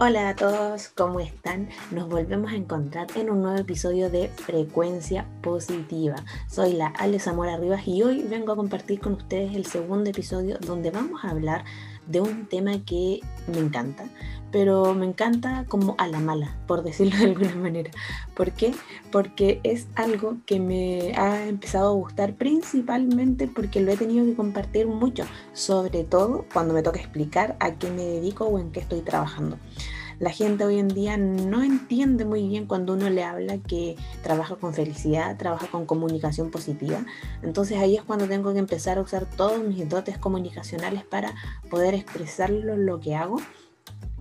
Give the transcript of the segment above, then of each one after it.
Hola a todos, ¿cómo están? Nos volvemos a encontrar en un nuevo episodio de Frecuencia Positiva. Soy la Ale Zamora Rivas y hoy vengo a compartir con ustedes el segundo episodio donde vamos a hablar de un tema que me encanta, pero me encanta como a la mala, por decirlo de alguna manera. ¿Por qué? Porque es algo que me ha empezado a gustar principalmente porque lo he tenido que compartir mucho, sobre todo cuando me toca explicar a qué me dedico o en qué estoy trabajando. La gente hoy en día no entiende muy bien cuando uno le habla que trabaja con felicidad, trabaja con comunicación positiva. Entonces ahí es cuando tengo que empezar a usar todos mis dotes comunicacionales para poder expresarlo lo que hago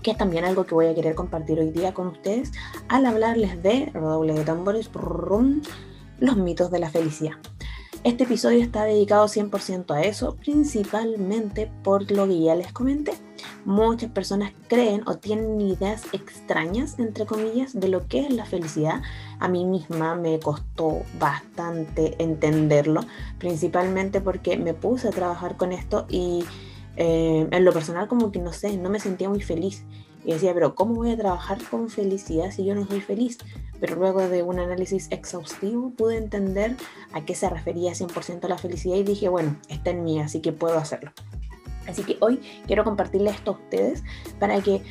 que es también algo que voy a querer compartir hoy día con ustedes al hablarles de, redoble de tambores, los mitos de la felicidad. Este episodio está dedicado 100% a eso, principalmente por lo que ya les comenté. Muchas personas creen o tienen ideas extrañas, entre comillas, de lo que es la felicidad. A mí misma me costó bastante entenderlo, principalmente porque me puse a trabajar con esto y eh, en lo personal como que no sé, no me sentía muy feliz. Y decía, pero ¿cómo voy a trabajar con felicidad si yo no soy feliz? Pero luego de un análisis exhaustivo pude entender a qué se refería 100% la felicidad y dije, bueno, está en mí, así que puedo hacerlo. Así que hoy quiero compartirles esto a ustedes para que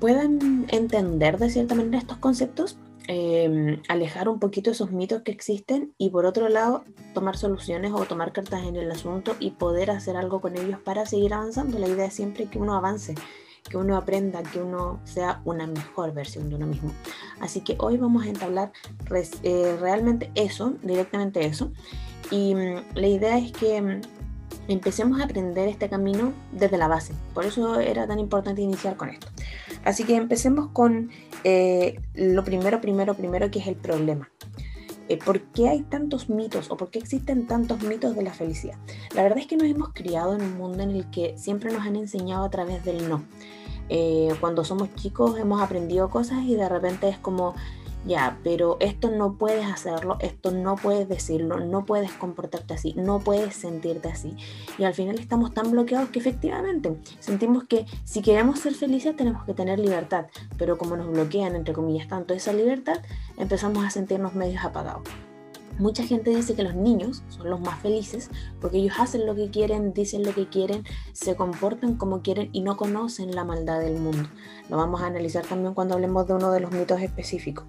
puedan entender de cierta manera estos conceptos, em, alejar un poquito esos mitos que existen y por otro lado tomar soluciones o tomar cartas en el asunto y poder hacer algo con ellos para seguir avanzando. La idea es siempre que uno avance que uno aprenda, que uno sea una mejor versión de uno mismo. Así que hoy vamos a entablar eh, realmente eso, directamente eso. Y mm, la idea es que mm, empecemos a aprender este camino desde la base. Por eso era tan importante iniciar con esto. Así que empecemos con eh, lo primero, primero, primero, que es el problema. Eh, ¿Por qué hay tantos mitos o por qué existen tantos mitos de la felicidad? La verdad es que nos hemos criado en un mundo en el que siempre nos han enseñado a través del no. Eh, cuando somos chicos hemos aprendido cosas y de repente es como, ya, pero esto no puedes hacerlo, esto no puedes decirlo, no puedes comportarte así, no puedes sentirte así. Y al final estamos tan bloqueados que efectivamente sentimos que si queremos ser felices tenemos que tener libertad, pero como nos bloquean, entre comillas, tanto esa libertad, empezamos a sentirnos medios apagados. Mucha gente dice que los niños son los más felices porque ellos hacen lo que quieren, dicen lo que quieren, se comportan como quieren y no conocen la maldad del mundo. Lo vamos a analizar también cuando hablemos de uno de los mitos específicos.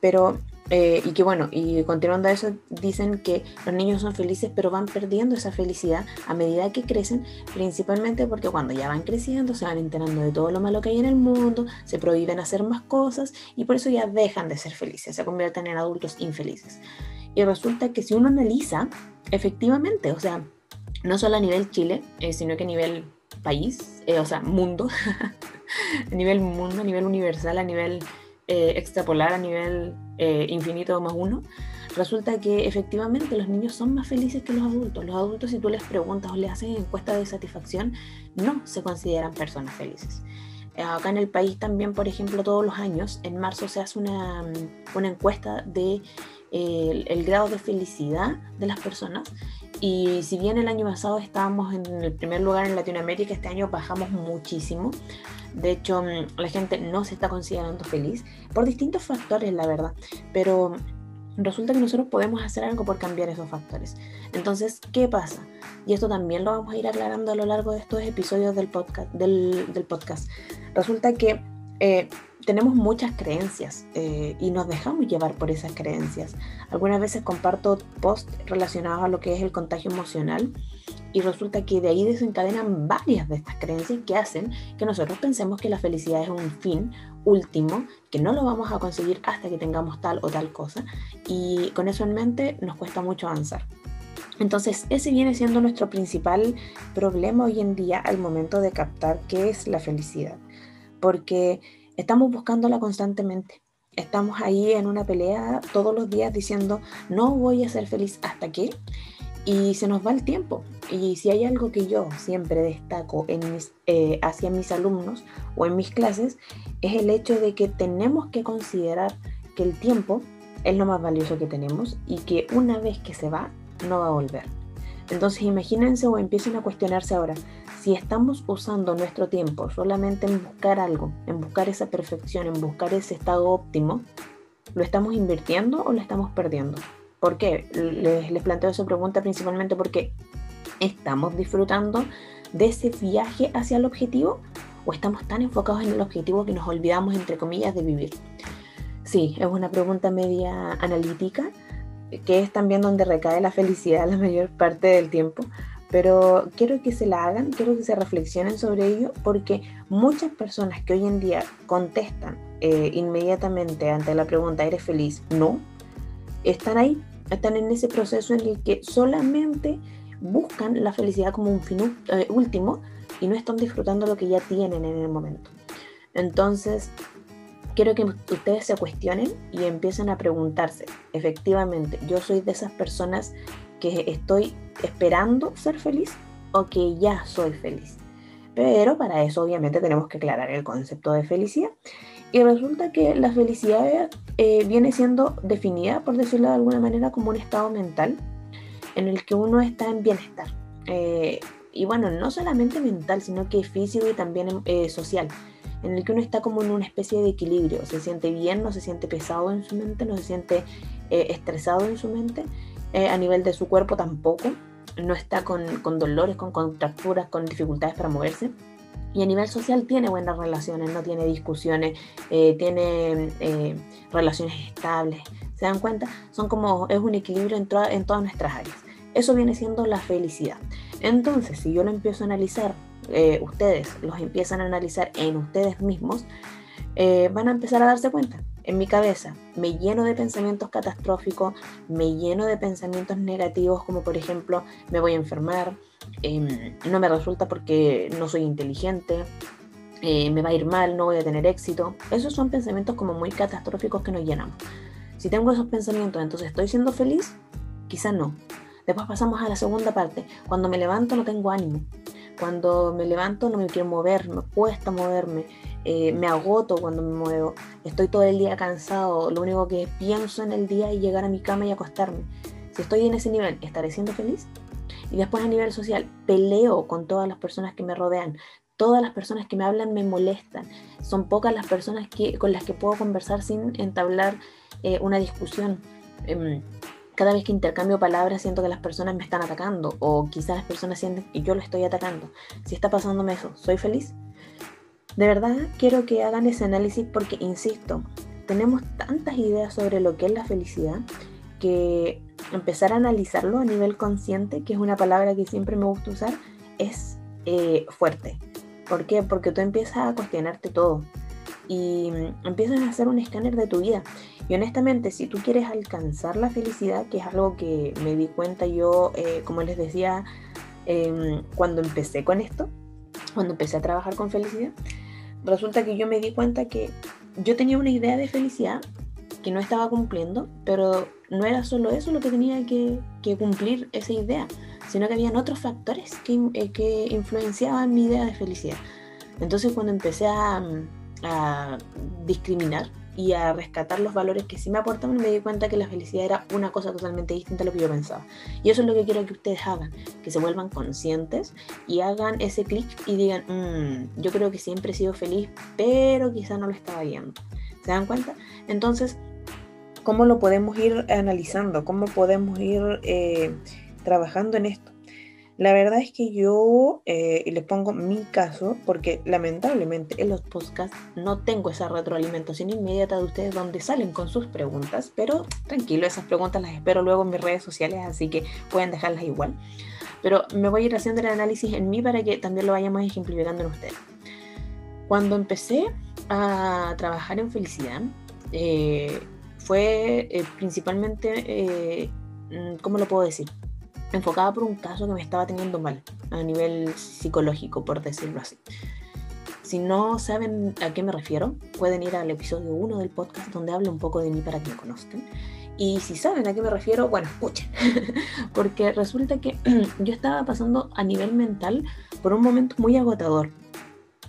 Pero, eh, y que bueno, y continuando a eso, dicen que los niños son felices, pero van perdiendo esa felicidad a medida que crecen, principalmente porque cuando ya van creciendo se van enterando de todo lo malo que hay en el mundo, se prohíben hacer más cosas y por eso ya dejan de ser felices, se convierten en adultos infelices. Y resulta que si uno analiza, efectivamente, o sea, no solo a nivel Chile, eh, sino que a nivel país, eh, o sea, mundo, a nivel mundo, a nivel universal, a nivel eh, extrapolar, a nivel infinito más uno, resulta que efectivamente los niños son más felices que los adultos. Los adultos, si tú les preguntas o les haces encuesta de satisfacción, no se consideran personas felices. Acá en el país también, por ejemplo, todos los años, en marzo se hace una, una encuesta de el, grado de felicidad de las personas. Y si bien el año pasado estábamos en el primer lugar en Latinoamérica, este año bajamos muchísimo. De hecho, mm, la gente no se está considerando feliz por distintos factores, la verdad. Pero resulta que nosotros podemos hacer algo por cambiar esos factores. Entonces, ¿qué pasa? Y esto también lo vamos a ir aclarando a lo largo de estos episodios del podcast. Del, del podcast. Resulta que eh, tenemos muchas creencias eh, y nos dejamos llevar por esas creencias. Algunas veces comparto posts relacionados a lo que es el contagio emocional y resulta que de ahí desencadenan varias de estas creencias que hacen que nosotros pensemos que la felicidad es un fin último, que no lo vamos a conseguir hasta que tengamos tal o tal cosa y con eso en mente nos cuesta mucho avanzar. Entonces, ese viene siendo nuestro principal problema hoy en día al momento de captar qué es la felicidad porque estamos buscándola constantemente. Estamos ahí en una pelea todos los días diciendo, no voy a ser feliz hasta que, y se nos va el tiempo. Y si hay algo que yo siempre destaco eh, hacia mis alumnos o en mis clases, es el hecho de que tenemos que considerar que el tiempo es lo más valioso que tenemos y que una vez que se va, no va a volver. Entonces imagínense o empiecen a cuestionarse ahora, si estamos usando nuestro tiempo solamente en buscar algo, en buscar esa perfección, en buscar ese estado óptimo, ¿lo estamos invirtiendo o lo estamos perdiendo? ¿Por qué? Les, les planteo esa pregunta principalmente porque estamos disfrutando de ese viaje hacia el objetivo o estamos tan enfocados en el objetivo que nos olvidamos, entre comillas, de vivir. Sí, es una pregunta media analítica, que es también donde recae la felicidad la mayor parte del tiempo, pero quiero que se la hagan, quiero que se reflexionen sobre ello, porque muchas personas que hoy en día contestan eh, inmediatamente ante la pregunta, ¿eres feliz? No, están ahí, están en ese proceso en el que solamente buscan la felicidad como un fin eh, último y no están disfrutando lo que ya tienen en el momento. Entonces, quiero que ustedes se cuestionen y empiecen a preguntarse, efectivamente, yo soy de esas personas que estoy esperando ser feliz o que ya soy feliz. Pero para eso obviamente tenemos que aclarar el concepto de felicidad. Y resulta que la felicidad eh, viene siendo definida, por decirlo de alguna manera, como un estado mental en el que uno está en bienestar. Eh, y bueno, no solamente mental, sino que físico y también eh, social, en el que uno está como en una especie de equilibrio, se siente bien, no se siente pesado en su mente, no se siente eh, estresado en su mente, a nivel de su cuerpo tampoco, no está con, con dolores, con contracturas, con dificultades para moverse. Y a nivel social tiene buenas relaciones, no tiene discusiones, tiene relaciones estables. ¿Se dan cuenta? Son como, es un equilibrio en, en todas nuestras áreas. Eso viene siendo la felicidad. Entonces, si yo lo empiezo a analizar, eh, ustedes los empiezan a analizar en ustedes mismos, eh, van a empezar a darse cuenta. En mi cabeza me lleno de pensamientos catastróficos, me lleno de pensamientos negativos como por ejemplo me voy a enfermar, em, no me resulta porque no soy inteligente, eh, me va a ir mal, no voy a tener éxito. Esos son pensamientos como muy catastróficos que nos llenamos. Si tengo esos pensamientos, entonces estoy siendo feliz, quizá no. Después pasamos a la segunda parte. Cuando me levanto no tengo ánimo. Cuando me levanto no me quiero mover, me cuesta moverme, eh, me agoto cuando me muevo, estoy todo el día cansado, lo único que pienso en el día es llegar a mi cama y acostarme. Si estoy en ese nivel, ¿estaré siendo feliz? Y después a nivel social, peleo con todas las personas que me rodean. Todas las personas que me hablan me molestan. Son pocas las personas que, con las que puedo conversar sin entablar eh, una discusión. Em, cada vez que intercambio palabras siento que las personas me están atacando o quizás las personas sienten que yo lo estoy atacando. Si está pasándome eso, ¿soy feliz? De verdad quiero que hagan ese análisis porque, insisto, tenemos tantas ideas sobre lo que es la felicidad que empezar a analizarlo a nivel consciente, que es una palabra que siempre me gusta usar, es eh, fuerte. ¿Por qué? Porque tú empiezas a cuestionarte todo y empiezas a hacer un escáner de tu vida. Y honestamente, si tú quieres alcanzar la felicidad, que es algo que me di cuenta yo, eh, como les decía, em, cuando empecé con esto, cuando empecé a trabajar con felicidad, resulta que yo me di cuenta que yo tenía una idea de felicidad que no estaba cumpliendo, pero no era solo eso lo que tenía que, cumplir esa idea, sino que habían otros factores que, eh, que influenciaban mi idea de felicidad. Entonces cuando empecé a, a discriminar y a rescatar los valores que sí me aportaban, me di cuenta que la felicidad era una cosa totalmente distinta a lo que yo pensaba. Y eso es lo que quiero que ustedes hagan, que se vuelvan conscientes y hagan ese clic y digan, mm, yo creo que siempre he sido feliz, pero quizá no lo estaba viendo. ¿Se dan cuenta? Entonces, ¿cómo lo podemos ir analizando? ¿Cómo podemos ir eh, trabajando en esto? La verdad es que yo, eh, les pongo mi caso, porque lamentablemente en los podcasts no tengo esa retroalimentación inmediata de ustedes donde salen con sus preguntas, pero tranquilo, esas preguntas las espero luego en mis redes sociales, así que pueden dejarlas igual. Pero me voy a ir haciendo el análisis en mí para que también lo vayamos ejemplificando en ustedes. Cuando empecé a trabajar en felicidad, eh, fue eh, principalmente, ¿cómo lo puedo decir? Enfocada por un caso que me estaba teniendo mal a nivel psicológico, por decirlo así. Si no saben a qué me refiero, pueden ir al episodio 1 del podcast donde hablo un poco de mí para que me conozcan. Y si saben a qué me refiero, bueno, escuchen. Porque resulta que yo estaba pasando a nivel mental por un momento muy agotador.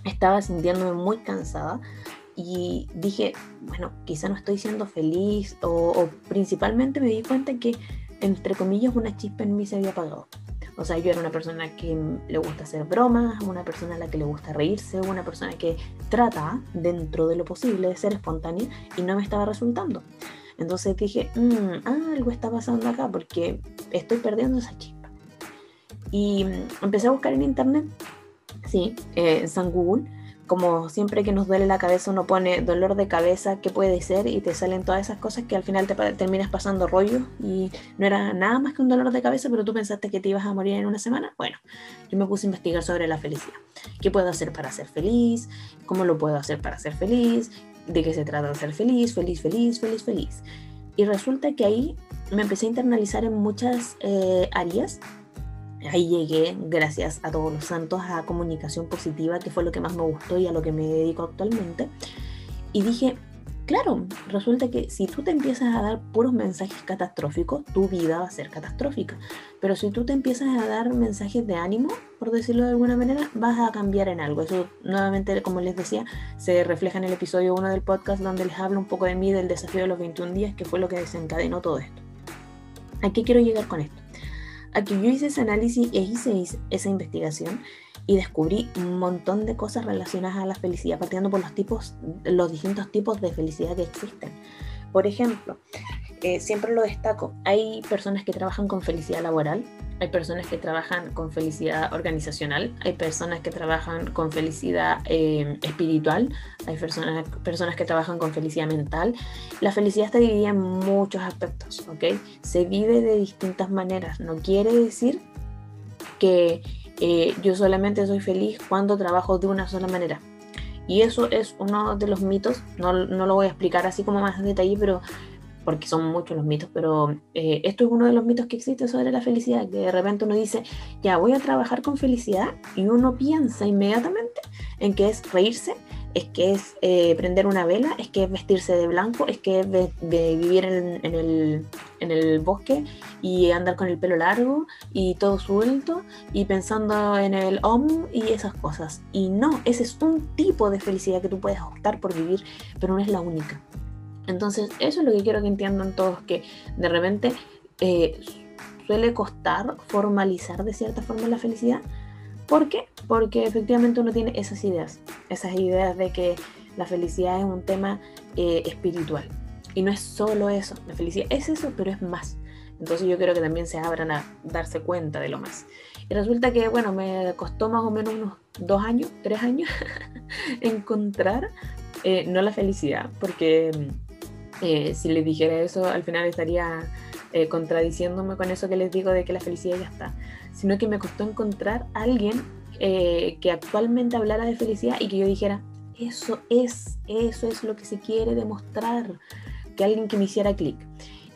Estaba sintiéndome muy cansada y dije, bueno, quizá no estoy siendo feliz o, o principalmente me di cuenta que entre comillas, una chispa en mí se había apagado. O sea, yo era una persona que le gusta hacer bromas, una persona a la que le gusta reírse, una persona que trata dentro de lo posible de ser espontánea y no me estaba resultando. Entonces dije, mm, algo está pasando acá porque estoy perdiendo esa chispa. Y mm, empecé a buscar en internet, sí, eh, en San Google, como siempre que nos duele la cabeza uno pone dolor de cabeza, ¿qué puede ser? Y te salen todas esas cosas que al final te terminas pasando rollo y no era nada más que un dolor de cabeza, pero tú pensaste que te ibas a morir en una semana. Bueno, yo me puse a investigar sobre la felicidad. ¿Qué puedo hacer para ser feliz? ¿Cómo lo puedo hacer para ser feliz? ¿De qué se trata ser feliz? Feliz, feliz, feliz, feliz. Y resulta que ahí me empecé a internalizar en muchas eh, áreas ahí llegué, gracias a todos los santos, a comunicación positiva, que fue lo que más me gustó y a lo que me dedico actualmente. Y dije, claro, resulta que si tú te empiezas a dar puros mensajes catastróficos, tu vida va a ser catastrófica. Pero si tú te empiezas a dar mensajes de ánimo, por decirlo de alguna manera, vas a cambiar en algo. Eso nuevamente, como les decía, se refleja en el episodio 1 del podcast donde les hablo un poco de mí, del desafío de los 21 días, que fue lo que desencadenó todo esto. ¿A qué quiero llegar con esto? Aquí yo hice ese análisis e hice esa investigación y descubrí un montón de cosas relacionadas a la felicidad, partiendo por los tipos, los distintos tipos de felicidad que existen. Por ejemplo, eh, siempre lo destaco, hay personas que trabajan con felicidad laboral, hay personas que trabajan con felicidad organizacional, hay personas que trabajan con felicidad eh, espiritual, hay personas, personas que trabajan con felicidad mental. La felicidad está dividida en muchos aspectos, ¿ok? Se vive de distintas maneras, no quiere decir que eh, yo solamente soy feliz cuando trabajo de una sola manera. Y eso es uno de los mitos, no, no lo voy a explicar así como más en detalle, pero porque son muchos los mitos, pero eh, esto es uno de los mitos que existe sobre la felicidad, que de repente uno dice, ya voy a trabajar con felicidad y uno piensa inmediatamente en que es reírse, es que es eh, prender una vela, es que es vestirse de blanco, es que es vivir en, el, en, el, bosque y andar con el pelo largo y todo suelto y pensando en el om y esas cosas. Y no, ese es un tipo de felicidad que tú puedes optar por vivir, pero no es la única. Entonces, eso es lo que quiero que entiendan todos, que de repente eh, suele costar formalizar de cierta forma la felicidad. ¿Por qué? Porque efectivamente uno tiene esas ideas, esas ideas de que la felicidad es un tema eh, espiritual. Y no es solo eso, la felicidad es eso, pero es más. Entonces yo quiero que también se abran a darse cuenta de lo más. Y resulta que, bueno, me costó más o menos unos dos años, tres años, encontrar, eh, no la felicidad, porque eh, si les dijera eso, al final estaría eh, contradiciéndome con eso que les digo de que la felicidad ya está, sino que me costó encontrar a alguien eh, que actualmente hablara de felicidad y que yo dijera, eso es, eso es lo que se quiere demostrar, que alguien que me hiciera clic.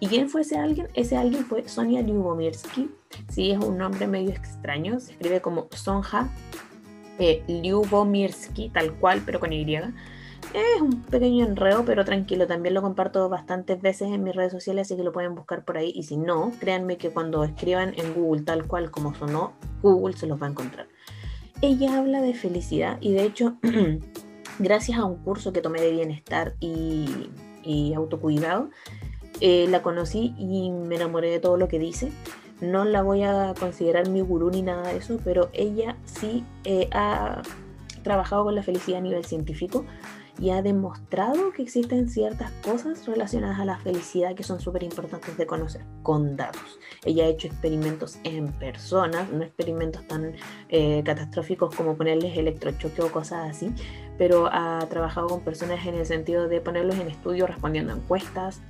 ¿Y quién fue ese alguien? Ese alguien fue Sonia Lyubomirsky. Sí, es un nombre medio extraño. Se escribe como Sonja eh, Lyubomirsky, tal cual, pero con Y. Es un pequeño enredo, pero tranquilo, también lo comparto bastantes veces en mis redes sociales, así que lo pueden buscar por ahí. Y si no, créanme que cuando escriban en Google tal cual como sonó, Google se los va a encontrar. Ella habla de felicidad y de hecho, gracias a un curso que tomé de bienestar y, autocuidado, eh, la conocí y me enamoré de todo lo que dice. No la voy a considerar mi gurú ni nada de eso, pero ella sí eh, ha trabajado con la felicidad a nivel científico y ha demostrado que existen ciertas cosas relacionadas a la felicidad que son súper importantes de conocer con datos. Ella ha hecho experimentos en personas, no experimentos tan eh, catastróficos como ponerles electrochoque o cosas así, pero ha trabajado con personas en el sentido de ponerlos en estudio respondiendo a encuestas,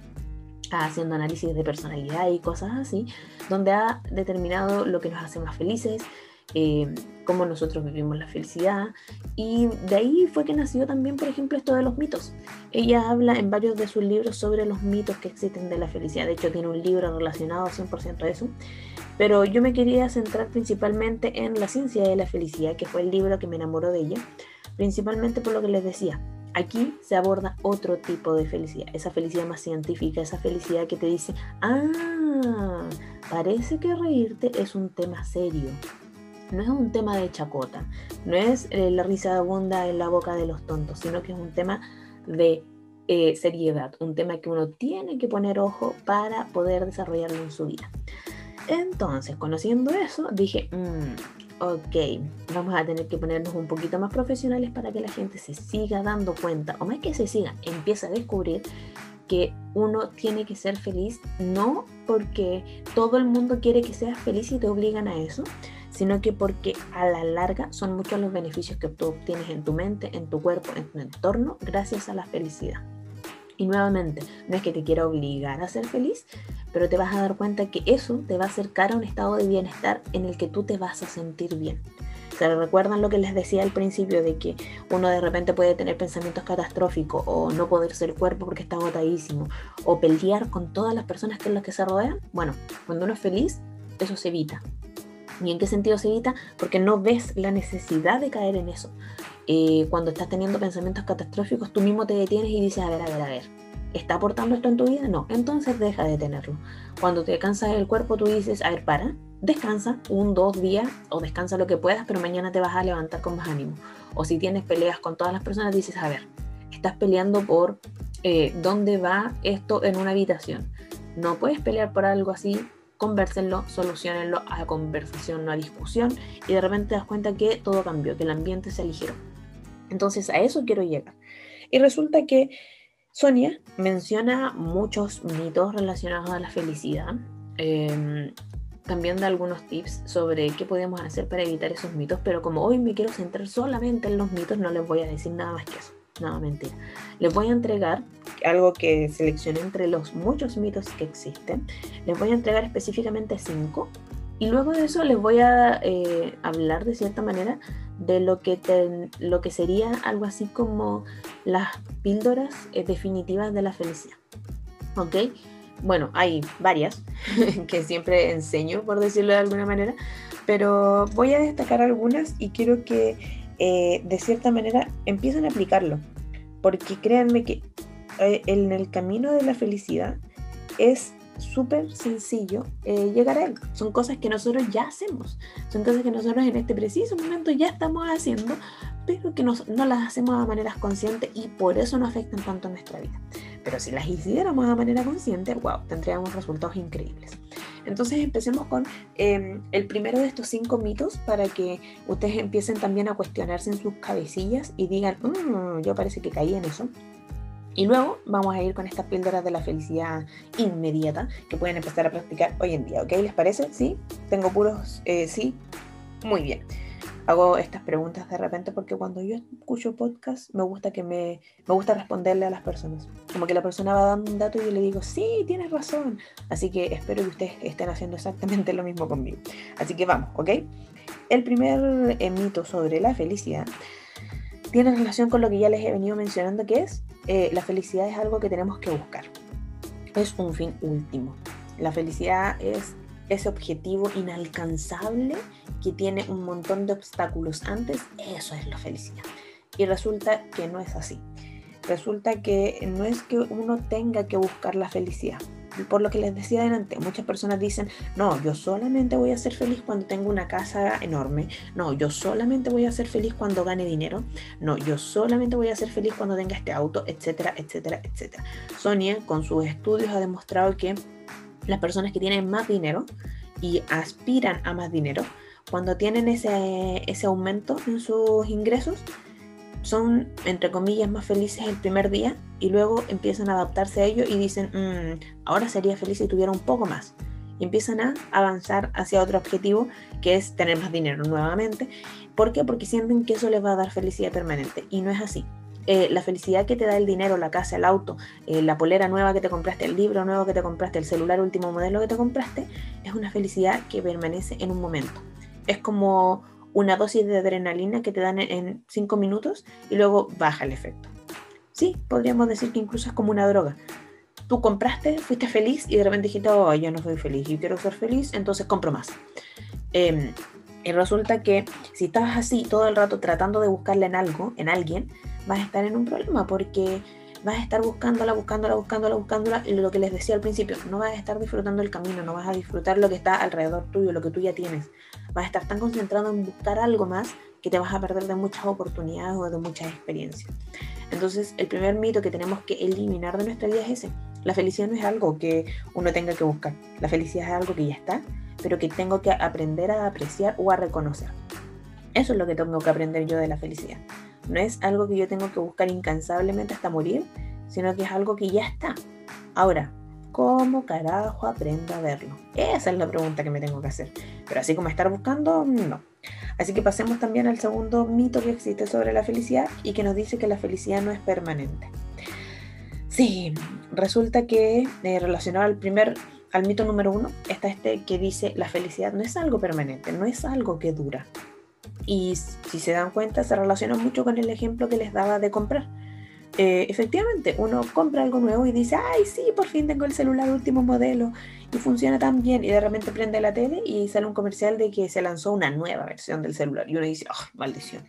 haciendo análisis de personalidad y cosas así, donde ha determinado lo que nos hace más felices, eh, cómo nosotros vivimos la felicidad. Y de ahí fue que nació también, por ejemplo, esto de los mitos. Ella habla en varios de sus libros sobre los mitos que existen de la felicidad. De hecho, tiene un libro relacionado 100% a eso. Pero yo me quería centrar principalmente en La ciencia de la felicidad, que fue el libro que me enamoró de ella. Principalmente por lo que les decía, Aquí se aborda otro tipo de felicidad, esa felicidad más científica, esa felicidad que te dice, ah, parece que reírte es un tema serio, no es un tema de chacota, no es eh, la risa abunda en la boca de los tontos, sino que es un tema de eh, seriedad, un tema que uno tiene que poner ojo para poder desarrollarlo en su vida. Entonces, conociendo eso, dije, mm, ok, vamos a tener que ponernos un poquito más profesionales para que la gente se siga dando cuenta, o más que se siga, empiece a descubrir que uno tiene que ser feliz, no porque todo el mundo quiere que seas feliz y te obligan a eso, sino que porque a la larga son muchos los beneficios que tú obtienes en tu mente, en tu cuerpo, en tu entorno, gracias a la felicidad. Y nuevamente, no es que te quiera obligar a ser feliz, pero te vas a dar cuenta que eso te va a acercar a un estado de bienestar en el que tú te vas a sentir bien. ¿Se recuerdan lo que les decía al principio de que uno de repente puede tener pensamientos catastróficos o no poder ser cuerpo porque está agotadísimo o pelear con todas las personas con las que se rodean? Bueno, cuando uno es feliz, eso se evita. ¿Y en qué sentido se evita? Porque no ves la necesidad de caer en eso. Eh, cuando estás teniendo pensamientos catastróficos, tú mismo te detienes y dices, a ver, a ver, a ver, ¿está aportando esto en tu vida? No, entonces deja de tenerlo. Cuando te cansas el cuerpo, tú dices, a ver, para, descansa un, dos días o descansa lo que puedas, pero mañana te vas a levantar con más ánimo. O si tienes peleas con todas las personas, dices, a ver, estás peleando por eh, dónde va esto en una habitación. No puedes pelear por algo así conversenlo, solucionenlo a conversación, no a discusión, y de repente te das cuenta que todo cambió, que el ambiente se aligeró. Entonces a eso quiero llegar. Y resulta que Sonia menciona muchos mitos relacionados a la felicidad. Em, también da algunos tips sobre qué podemos hacer para evitar esos mitos, pero como hoy me quiero centrar solamente en los mitos, no les voy a decir nada más que eso. No, mentira. Les voy a entregar algo que seleccioné entre los muchos mitos que existen. Les voy a entregar específicamente cinco. Y luego de eso les voy a eh, hablar de cierta manera de lo que, lo que sería algo así como las píldoras eh, definitivas de la felicidad. ¿Ok? Bueno, hay varias que siempre enseño, por decirlo de alguna manera, pero voy a destacar algunas y quiero que eh, de cierta manera empiezan a aplicarlo. Porque créanme que eh, en el camino de la felicidad es súper sencillo eh, llegar a él. Son cosas que nosotros ya hacemos. Son cosas que nosotros en este preciso momento ya estamos haciendo, pero que no las hacemos de manera consciente y por eso no afectan tanto a nuestra vida. Pero si las hiciéramos de manera consciente, wow, tendríamos resultados increíbles. Entonces empecemos con em, el primero de estos cinco mitos para que ustedes empiecen también a cuestionarse en sus cabecillas y digan, mmm, yo parece que caí en eso. Y luego vamos a ir con estas píldoras de la felicidad inmediata que pueden empezar a practicar hoy en día, ¿ok? ¿Les parece? ¿Sí? ¿Tengo puros? Eh, sí. Muy bien hago estas preguntas de repente porque cuando yo escucho podcast me gusta que me, me gusta responderle a las personas. Como que la persona va dando un dato y yo le digo, sí, tienes razón. Así que espero que ustedes estén haciendo exactamente lo mismo conmigo. Así que vamos, ¿ok? El primer eh, mito sobre la felicidad tiene relación con lo que ya les he venido mencionando, que es eh, la felicidad es algo que tenemos que buscar. Es un fin último. La felicidad es ese objetivo inalcanzable que tiene un montón de obstáculos antes, eso es la felicidad. Y resulta que no es así. Resulta que no es que uno tenga que buscar la felicidad. Por lo que les decía adelante, muchas personas dicen, no, yo solamente voy a ser feliz cuando tengo una casa enorme. No, yo solamente voy a ser feliz cuando gane dinero. No, yo solamente voy a ser feliz cuando tenga este auto, etcétera, etcétera, etcétera. Sonia, con sus estudios, ha demostrado que las personas que tienen más dinero y aspiran a más dinero, cuando tienen ese, ese aumento en sus ingresos, son, entre comillas, más felices el primer día y luego empiezan a adaptarse a ello y dicen, mm, ahora sería feliz si tuviera un poco más. Y empiezan a avanzar hacia otro objetivo que es tener más dinero nuevamente. ¿Por qué? Porque sienten que eso les va a dar felicidad permanente. Y no es así. Eh, la felicidad que te da el dinero, la casa, el auto, eh, la polera nueva que te compraste, el libro nuevo que te compraste, el celular último modelo que te compraste, es una felicidad que permanece en un momento. Es como una dosis de adrenalina que te dan en cinco minutos y luego baja el efecto. Sí, podríamos decir que incluso es como una droga. Tú compraste, fuiste feliz y de repente dijiste, oh, yo no soy feliz, yo quiero ser feliz, entonces compro más. Em, y resulta que si estás así todo el rato tratando de buscarle en algo, en alguien, vas a estar en un problema porque vas a estar buscándola, buscándola, buscándola, buscándola, y lo que les decía al principio, no vas a estar disfrutando el camino, no vas a disfrutar lo que está alrededor tuyo, lo que tú ya tienes. Vas a estar tan concentrado en buscar algo más que te vas a perder de muchas oportunidades o de muchas experiencias. Entonces, el primer mito que tenemos que eliminar de nuestra vida es ese. La felicidad no es algo que uno tenga que buscar. La felicidad es algo que ya está, pero que tengo que aprender a apreciar o a reconocer. Eso es lo que tengo que aprender yo de la felicidad. No es algo que yo tengo que buscar incansablemente hasta morir, sino que es algo que ya está. Ahora, ¿cómo carajo aprendo a verlo? Esa es la pregunta que me tengo que hacer. Pero así como estar buscando, no. Así que pasemos también al segundo mito que existe sobre la felicidad y que nos dice que la felicidad no es permanente. Sí, resulta que eh, relacionado al primer, al mito número uno, está este que dice la felicidad no es algo permanente, no es algo que dura. Y si se dan cuenta, se relaciona mucho con el ejemplo que les daba de comprar. Eh, efectivamente, uno compra algo nuevo y dice, ay, sí, por fin tengo el celular último modelo y funciona tan bien. Y de repente prende la tele y sale un comercial de que se lanzó una nueva versión del celular. Y uno dice, oh, maldición,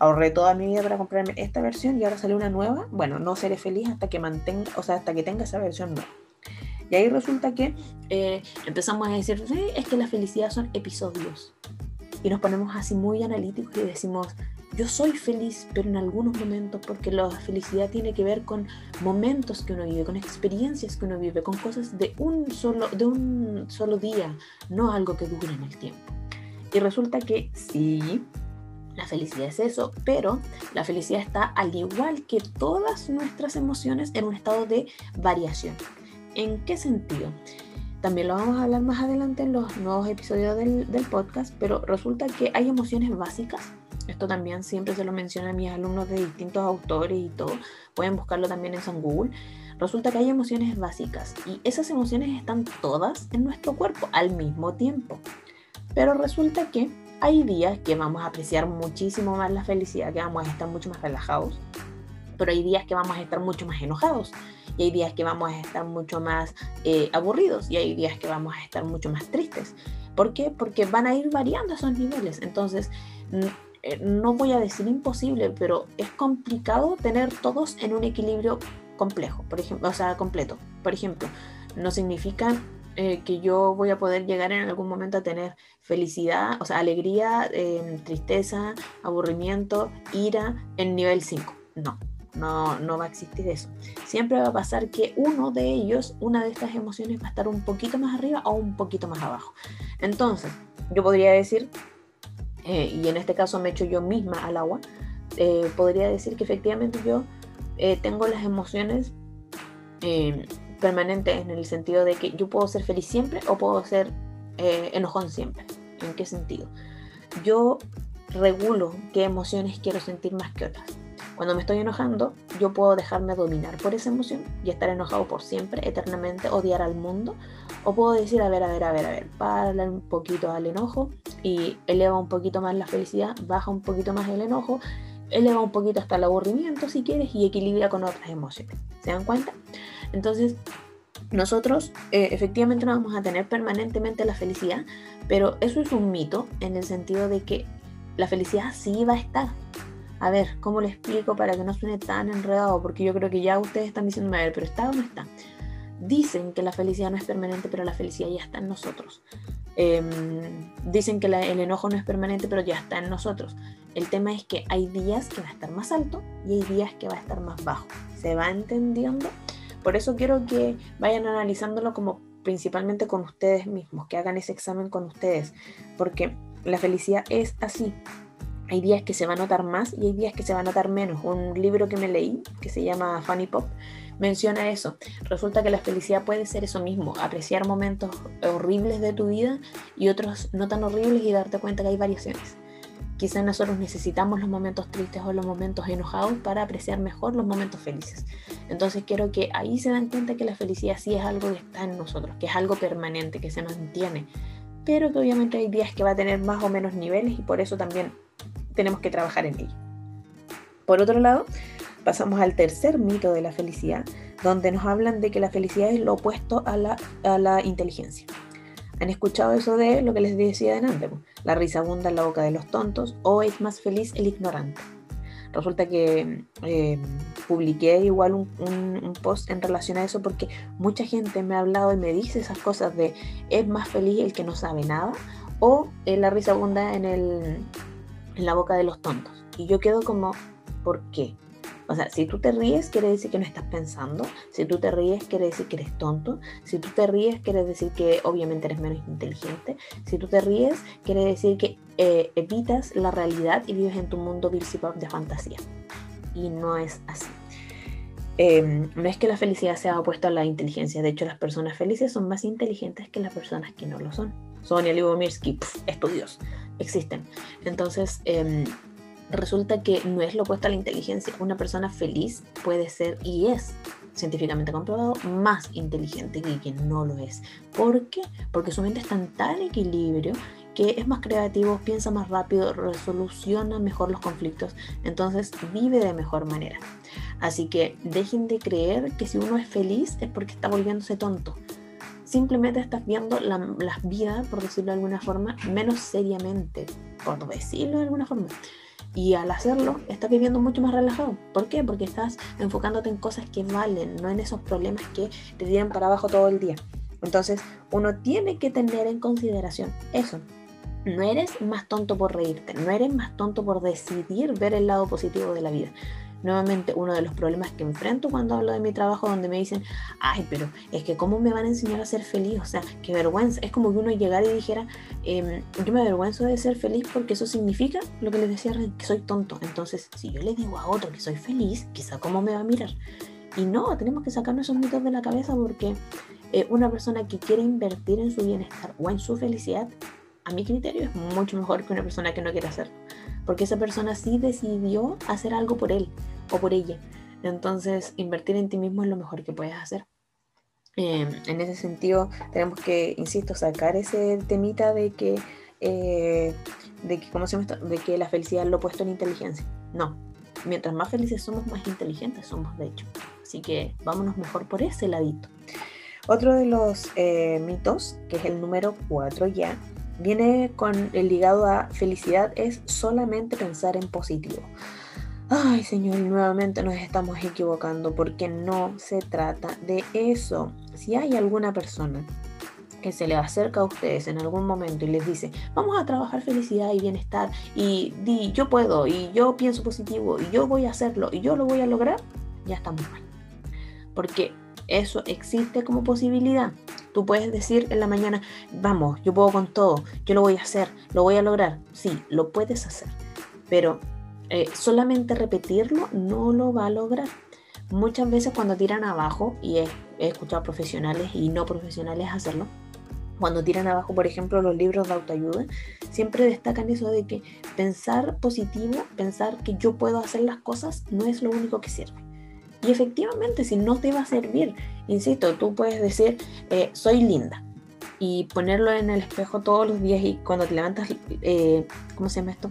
ahorré toda mi vida para comprarme esta versión y ahora sale una nueva. Bueno, no seré feliz hasta que mantenga, o sea, hasta que tenga esa versión nueva. Y ahí resulta que eh, empezamos a decir, es que la felicidad son episodios. Y nos ponemos así muy analíticos y decimos, yo soy feliz, pero en algunos momentos, porque la felicidad tiene que ver con momentos que uno vive, con experiencias que uno vive, con cosas de un solo, de un solo día, no algo que dure en el tiempo. Y resulta que sí, la felicidad es eso, pero la felicidad está al igual que todas nuestras emociones en un estado de variación. ¿En qué sentido? También lo vamos a hablar más adelante en los nuevos episodios del, del podcast, pero resulta que hay emociones básicas esto también siempre se lo menciona a mis alumnos de distintos autores y todo. Pueden buscarlo también en San Google. Resulta que hay emociones básicas y esas emociones están todas en nuestro cuerpo al mismo tiempo. Pero resulta que hay días que vamos a apreciar muchísimo más la felicidad, que vamos a estar mucho más relajados, pero hay días que vamos a estar mucho más enojados, y hay días que vamos a estar mucho más eh, aburridos, y hay días que vamos a estar mucho más tristes. ¿Por qué? Porque van a ir variando esos niveles. Entonces, eh, no voy a decir imposible, pero es complicado tener todos en un equilibrio complejo, por ejemplo, o sea, completo. Por ejemplo, no significa eh, que yo voy a poder llegar en algún momento a tener felicidad, o sea, alegría, em, tristeza, aburrimiento, ira en nivel 5. No, no, no va a existir eso. Siempre va a pasar que uno de ellos, una de estas emociones va a estar un poquito más arriba o un poquito más abajo. Entonces, yo podría decir eh, y en este caso me echo yo misma al agua, eh, podría decir que efectivamente yo eh, tengo las emociones permanentes en el sentido de que yo puedo ser feliz siempre o puedo ser enojón siempre. ¿En qué sentido? Yo regulo qué emociones quiero sentir más que otras. Cuando me estoy enojando, yo puedo dejarme dominar por esa emoción y estar enojado por siempre, eternamente, odiar al mundo. O puedo decir, a ver, a ver, a ver, a ver, para un poquito al enojo y eleva un poquito más la felicidad, baja un poquito más el enojo, eleva un poquito hasta el aburrimiento si quieres y equilibra con otras emociones. ¿Se dan cuenta? Entonces, nosotros eh, efectivamente no vamos a tener permanentemente la felicidad, pero eso es un mito en el sentido de que la felicidad sí va a estar, a ver, ¿cómo le explico para que no suene tan enredado? Porque yo creo que ya ustedes están diciendo, a ver, pero ¿está o no está? Dicen que la felicidad no es permanente, pero la felicidad ya está en nosotros. Em, dicen que el enojo no es permanente, pero ya está en nosotros. El tema es que hay días que va a estar más alto y hay días que va a estar más bajo. ¿Se va entendiendo? Por eso quiero que vayan analizándolo como principalmente con ustedes mismos, que hagan ese examen con ustedes, porque la felicidad es así, hay días que se va a notar más y hay días que se va a notar menos. Un libro que me leí, que se llama Funny Pop, menciona eso. Resulta que la felicidad puede ser eso mismo, apreciar momentos horribles de tu vida y otros no tan horribles y darte cuenta que hay variaciones. Quizás nosotros necesitamos los momentos tristes o los momentos enojados para apreciar mejor los momentos felices. Entonces quiero que ahí se dan cuenta que la felicidad sí es algo que está en nosotros, que es algo permanente, que se mantiene, pero que obviamente hay días que va a tener más o menos niveles y por eso también tenemos que trabajar en ello. Por otro lado, pasamos al tercer mito de la felicidad, donde nos hablan de que la felicidad es lo opuesto a la, a la inteligencia. ¿Han escuchado eso de lo que les decía de La risa abunda en la boca de los tontos o es más feliz el ignorante. Resulta que eh, publiqué igual un, un, post en relación a eso porque mucha gente me ha hablado y me dice esas cosas de es más feliz el que no sabe nada o eh, la risa abunda en el, en la boca de los tontos. Y yo quedo como, ¿por qué? O sea, si tú te ríes, quiere decir que no estás pensando. Si tú te ríes, quiere decir que eres tonto. Si tú te ríes, quiere decir que obviamente eres menos inteligente. Si tú te ríes, quiere decir que eh, evitas la realidad y vives en tu mundo de fantasía. Y no es así. Em, no es que la felicidad sea opuesta a la inteligencia. De hecho, las personas felices son más inteligentes que las personas que no lo son. Sonia Libomirsky, estudios, existen. Entonces, em, resulta que no es lo opuesto a la inteligencia. Una persona feliz puede ser y es científicamente comprobado más inteligente que quien no lo es. ¿Por qué? Porque su mente está en tal equilibrio que es más creativo, piensa más rápido, resoluciona mejor los conflictos, entonces vive de mejor manera. Así que dejen de creer que si uno es feliz es porque está volviéndose tonto. Simplemente estás viendo la, la vida, por decirlo de alguna forma, menos seriamente, por decirlo de alguna forma. Y al hacerlo, estás viviendo mucho más relajado. ¿Por qué? Porque estás enfocándote en cosas que valen, no en esos problemas que te tiran para abajo todo el día. Entonces, uno tiene que tener en consideración eso. No eres más tonto por reírte, no eres más tonto por decidir ver el lado positivo de la vida nuevamente uno de los problemas que enfrento cuando hablo de mi trabajo, donde me dicen, ay, pero es que cómo me van a enseñar a ser feliz, o sea, qué vergüenza. Es como que uno llegara y dijera, em, yo me avergüenzo de ser feliz porque eso significa lo que les decía, que soy tonto. Entonces, si yo le digo a otro que soy feliz, quizá cómo me va a mirar. Y no, tenemos que sacarnos esos mitos de la cabeza porque eh, una persona que quiere invertir en su bienestar o en su felicidad, a mi criterio es mucho mejor que una persona que no quiere hacerlo porque esa persona sí decidió hacer algo por él o por ella. Entonces, invertir en ti mismo es lo mejor que puedes hacer. Em, en ese sentido, tenemos que, insisto, sacar ese temita de que, eh, de que, ¿cómo se llama de que la felicidad lo opuesto en inteligencia. No, mientras más felices somos, más inteligentes somos, de hecho. Así que vámonos mejor por ese ladito. Otro de los eh, mitos, que es el número 4 ya, viene con el ligado a felicidad es solamente pensar en positivo. Ay, Señor, nuevamente nos estamos equivocando porque no se trata de eso. Si hay alguna persona que se le acerca a ustedes en algún momento y les dice, vamos a trabajar felicidad y bienestar y di, yo puedo y yo pienso positivo y yo voy a hacerlo y yo lo voy a lograr, ya estamos mal. Porque eso existe como posibilidad. Tú puedes decir en la mañana, vamos, yo puedo con todo, yo lo voy a hacer, lo voy a lograr. Sí, lo puedes hacer, pero eh, solamente repetirlo no lo va a lograr. Muchas veces cuando tiran abajo, y he, he escuchado profesionales y no profesionales hacerlo, cuando tiran abajo, por ejemplo, los libros de autoayuda, siempre destacan eso de que pensar positivo, pensar que yo puedo hacer las cosas, no es lo único que sirve. Y efectivamente, si no te va a servir, insisto, tú puedes decir, eh, soy linda. Y ponerlo en el espejo todos los días y cuando te levantas, eh, ¿cómo se llama esto?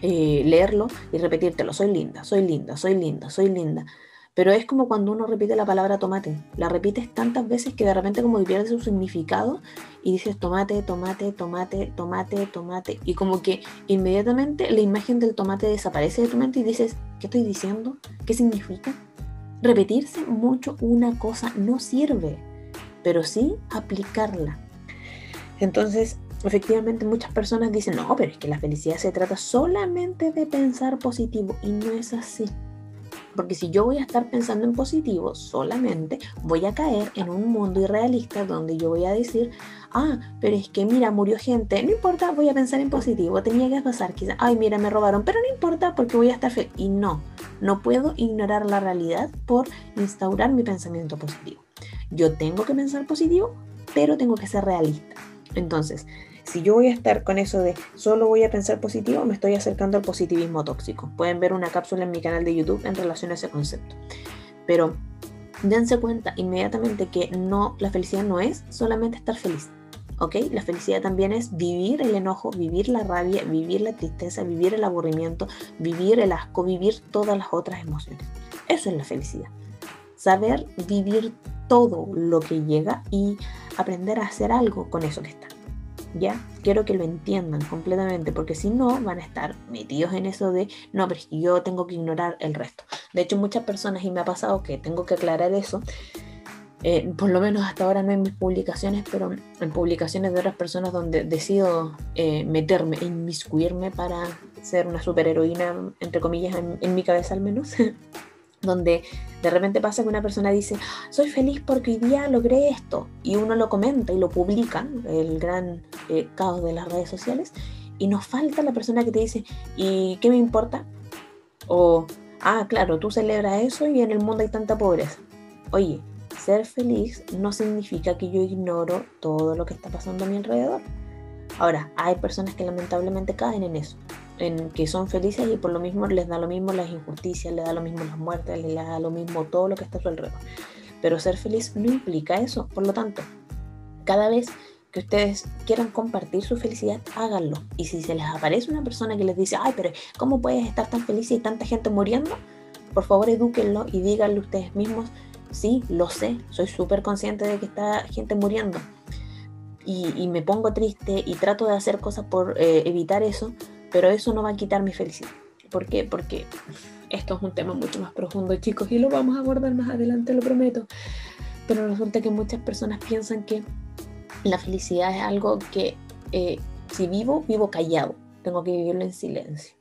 Eh, leerlo y repetírtelo, soy linda, soy linda, soy linda, soy linda. Pero es como cuando uno repite la palabra tomate. La repites tantas veces que de repente como que pierde su significado y dices tomate, tomate, tomate, tomate, tomate. Y como que inmediatamente la imagen del tomate desaparece de tu mente y dices, ¿qué estoy diciendo? ¿Qué significa? Repetirse mucho una cosa no sirve, pero sí aplicarla. Entonces, efectivamente muchas personas dicen, no, pero es que la felicidad se trata solamente de pensar positivo y no es así. Porque si yo voy a estar pensando en positivo solamente, voy a caer en un mundo irrealista donde yo voy a decir, ah, pero es que mira, murió gente, no importa, voy a pensar en positivo, tenía que pasar, quizás, ay, mira, me robaron, pero no importa porque voy a estar feliz. Y no, no puedo ignorar la realidad por instaurar mi pensamiento positivo. Yo tengo que pensar positivo, pero tengo que ser realista. Entonces, si yo voy a estar con eso de solo voy a pensar positivo, me estoy acercando al positivismo tóxico. Pueden ver una cápsula en mi canal de YouTube en relación a ese concepto. Pero dense cuenta inmediatamente que no, la felicidad no es solamente estar feliz. ¿ok? La felicidad también es vivir el enojo, vivir la rabia, vivir la tristeza, vivir el aburrimiento, vivir el asco, vivir todas las otras emociones. Eso es la felicidad. Saber vivir todo lo que llega y aprender a hacer algo con eso que está. ¿Ya? Quiero que lo entiendan completamente, porque si no, van a estar metidos en eso de, no, pero yo tengo que ignorar el resto. De hecho, muchas personas, y me ha pasado que tengo que aclarar eso, eh, por lo menos hasta ahora no en mis publicaciones, pero en publicaciones de otras personas donde decido eh, meterme, inmiscuirme para ser una superheroína, entre comillas, en, mi cabeza al menos, donde de repente pasa que una persona dice, soy feliz porque hoy día logré esto, y uno lo comenta y lo publica, el gran eh, caos de las redes sociales, y nos falta la persona que te dice, ¿y qué me importa? O, ah, claro, tú celebras eso y en el mundo hay tanta pobreza. Oye, ser feliz no significa que yo ignoro todo lo que está pasando a mi alrededor. Ahora, hay personas que lamentablemente caen en eso, en que son felices y por lo mismo les da lo mismo las injusticias, les da lo mismo las muertes, les da lo mismo todo lo que está a su alrededor. Pero ser feliz no implica eso, por lo tanto, cada vez que ustedes quieran compartir su felicidad, háganlo. Y si se les aparece una persona que les dice, ay, pero ¿cómo puedes estar tan feliz y tanta gente muriendo? Por favor, edúquenlo y díganle ustedes mismos Sí, lo sé, soy súper consciente de que está gente muriendo. Y, me pongo triste y trato de hacer cosas por eh, evitar eso, pero eso no va a quitar mi felicidad. ¿Por qué? Porque esto es un tema mucho más profundo, chicos, y lo vamos a abordar más adelante, lo prometo. Pero resulta que muchas personas piensan que la felicidad es algo que eh, si vivo, vivo callado, tengo que vivirlo en silencio.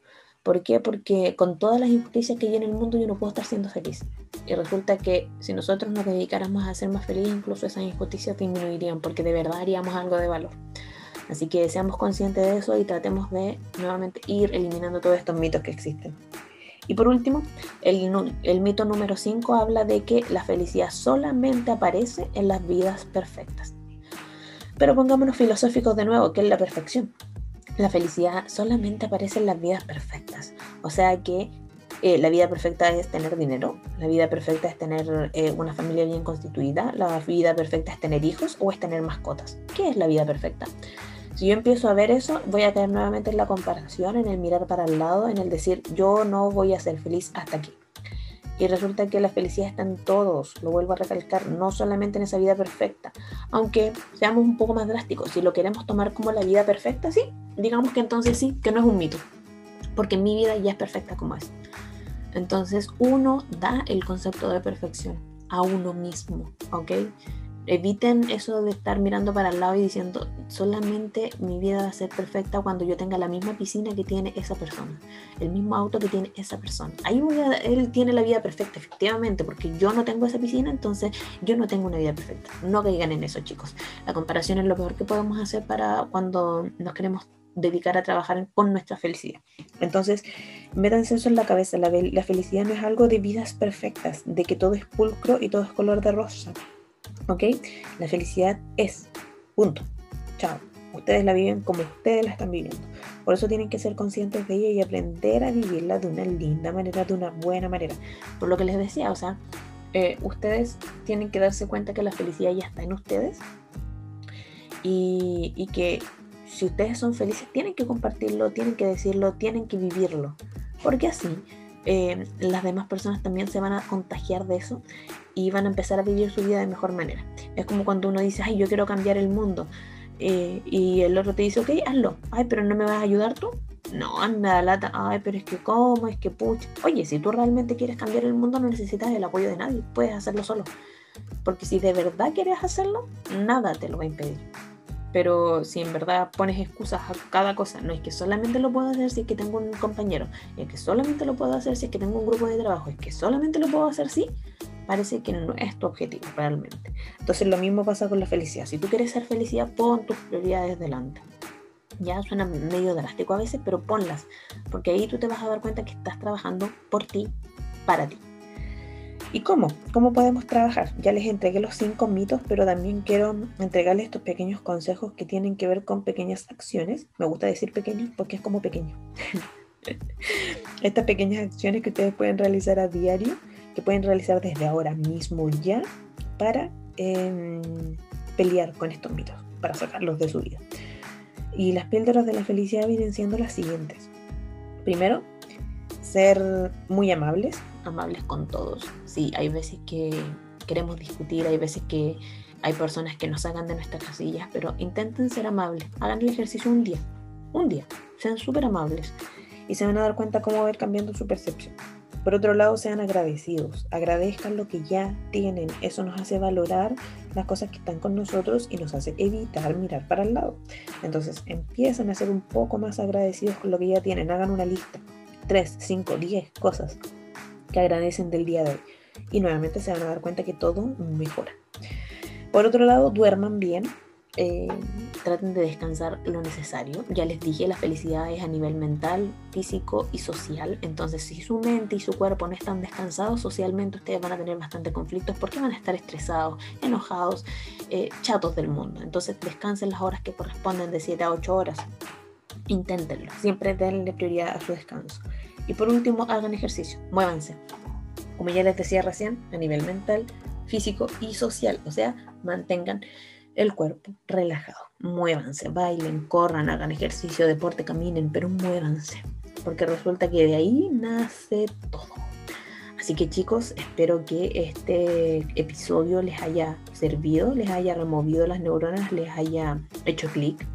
¿Por qué? Porque con todas las injusticias que hay en el mundo yo no puedo estar siendo feliz. Y resulta que si nosotros nos dedicáramos a ser más felices, incluso esas injusticias disminuirían, porque de verdad haríamos algo de valor. Así que seamos conscientes de eso y tratemos de nuevamente ir eliminando todos estos mitos que existen. Y por último, el, mito número 5 habla de que la felicidad solamente aparece en las vidas perfectas. Pero pongámonos filosóficos de nuevo, ¿qué es la perfección? La felicidad solamente aparece en las vidas perfectas. O sea que eh, la vida perfecta es tener dinero, la vida perfecta es tener eh, una familia bien constituida, la vida perfecta es tener hijos o es tener mascotas. ¿Qué es la vida perfecta? Si yo empiezo a ver eso, voy a caer nuevamente en la comparación, en el mirar para el lado, en el decir yo no voy a ser feliz hasta aquí. Y resulta que la felicidad está en todos, lo vuelvo a recalcar, no solamente en esa vida perfecta. Aunque seamos un poco más drásticos, si lo queremos tomar como la vida perfecta, sí, digamos que entonces sí, que no es un mito, porque mi vida ya es perfecta como es. Entonces uno da el concepto de perfección a uno mismo, ¿ok? Eviten eso de estar mirando para el lado y diciendo, solamente mi vida va a ser perfecta cuando yo tenga la misma piscina que tiene esa persona, el mismo auto que tiene esa persona. Ahí él tiene la vida perfecta, efectivamente, porque yo no tengo esa piscina, entonces yo no tengo una vida perfecta. No caigan en eso, chicos. La comparación es lo peor que podemos hacer para cuando nos queremos dedicar a trabajar con nuestra felicidad. Entonces, métanse eso en la cabeza, la felicidad no es algo de vidas perfectas, de que todo es pulcro y todo es color de rosa. ¿Ok? La felicidad es. Punto. Chao. Ustedes la viven como ustedes la están viviendo. Por eso tienen que ser conscientes de ella y aprender a vivirla de una linda manera, de una buena manera. Por lo que les decía, o sea, eh, ustedes tienen que darse cuenta que la felicidad ya está en ustedes y, y que si ustedes son felices tienen que compartirlo, tienen que decirlo, tienen que vivirlo. Porque así eh, las demás personas también se van a contagiar de eso y van a empezar a vivir su vida de mejor manera. Es como cuando uno dice, ay, yo quiero cambiar el mundo. Eh, y el otro te dice, ok, hazlo. Ay, pero no me vas a ayudar tú. No, anda lata. Ay, pero es que cómo, es que pucha. Oye, si tú realmente quieres cambiar el mundo, no necesitas el apoyo de nadie. Puedes hacerlo solo. Porque si de verdad quieres hacerlo, nada te lo va a impedir. Pero si en verdad pones excusas a cada cosa, no es que solamente lo puedo hacer si es que tengo un compañero, es que solamente lo puedo hacer si es que tengo un grupo de trabajo, es que solamente lo puedo hacer si, parece que no es tu objetivo realmente. Entonces lo mismo pasa con la felicidad. Si tú quieres ser felicidad, pon tus prioridades delante. Ya suena medio drástico a veces, pero ponlas, porque ahí tú te vas a dar cuenta que estás trabajando por ti, para ti. ¿Y cómo? ¿Cómo podemos trabajar? Ya les entregué los cinco mitos, pero también quiero entregarles estos pequeños consejos que tienen que ver con pequeñas acciones. Me gusta decir pequeños porque es como pequeño. Estas pequeñas acciones que ustedes pueden realizar a diario, que pueden realizar desde ahora mismo ya para em, pelear con estos mitos, para sacarlos de su vida. Y las píldoras de la felicidad vienen siendo las siguientes. Primero, ser muy amables, amables con todos. Sí, hay veces que queremos discutir, hay veces que hay personas que nos sacan de nuestras casillas, pero intenten ser amables, hagan el ejercicio un día, un día, sean súper amables y se van a dar cuenta cómo va a ir cambiando su percepción. Por otro lado, sean agradecidos, agradezcan lo que ya tienen. Eso nos hace valorar las cosas que están con nosotros y nos hace evitar mirar para el lado. Entonces, empiezan a ser un poco más agradecidos con lo que ya tienen. Hagan una lista. 3, 5, 10 cosas agradecen del día de hoy. Y nuevamente se van a dar cuenta que todo mejora. Por otro lado, duerman bien, eh, traten de descansar lo necesario. Ya les dije, la felicidad es a nivel mental, físico y social. Entonces, si su mente y su cuerpo no están descansados, socialmente ustedes van a tener bastante conflictos porque van a estar estresados, enojados, eh, chatos del mundo. Entonces, descansen las horas que corresponden de 7 a 8 horas. Inténtenlo. Siempre denle prioridad a su descanso. Y por último, hagan ejercicio. Muévanse. Como ya les decía recién, a nivel mental, físico y social. O sea, mantengan el cuerpo relajado. Muévanse, bailen, corran, hagan ejercicio, deporte, caminen, pero muévanse, porque resulta que de ahí nace todo. Así que chicos, espero que este episodio les haya servido, les haya removido las neuronas, les haya hecho clic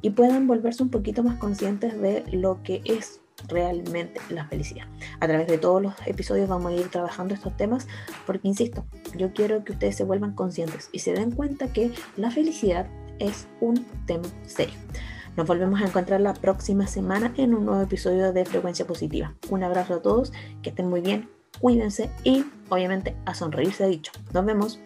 y puedan volverse un poquito más conscientes de lo que es realmente la felicidad. A través de todos los episodios vamos a ir trabajando estos temas porque, insisto, yo quiero que ustedes se vuelvan conscientes y se den cuenta que la felicidad es un tema serio. Nos volvemos a encontrar la próxima semana en un nuevo episodio de Frecuencia Positiva. Un abrazo a todos, que estén muy bien, cuídense y obviamente a sonreírse dicho. Nos vemos.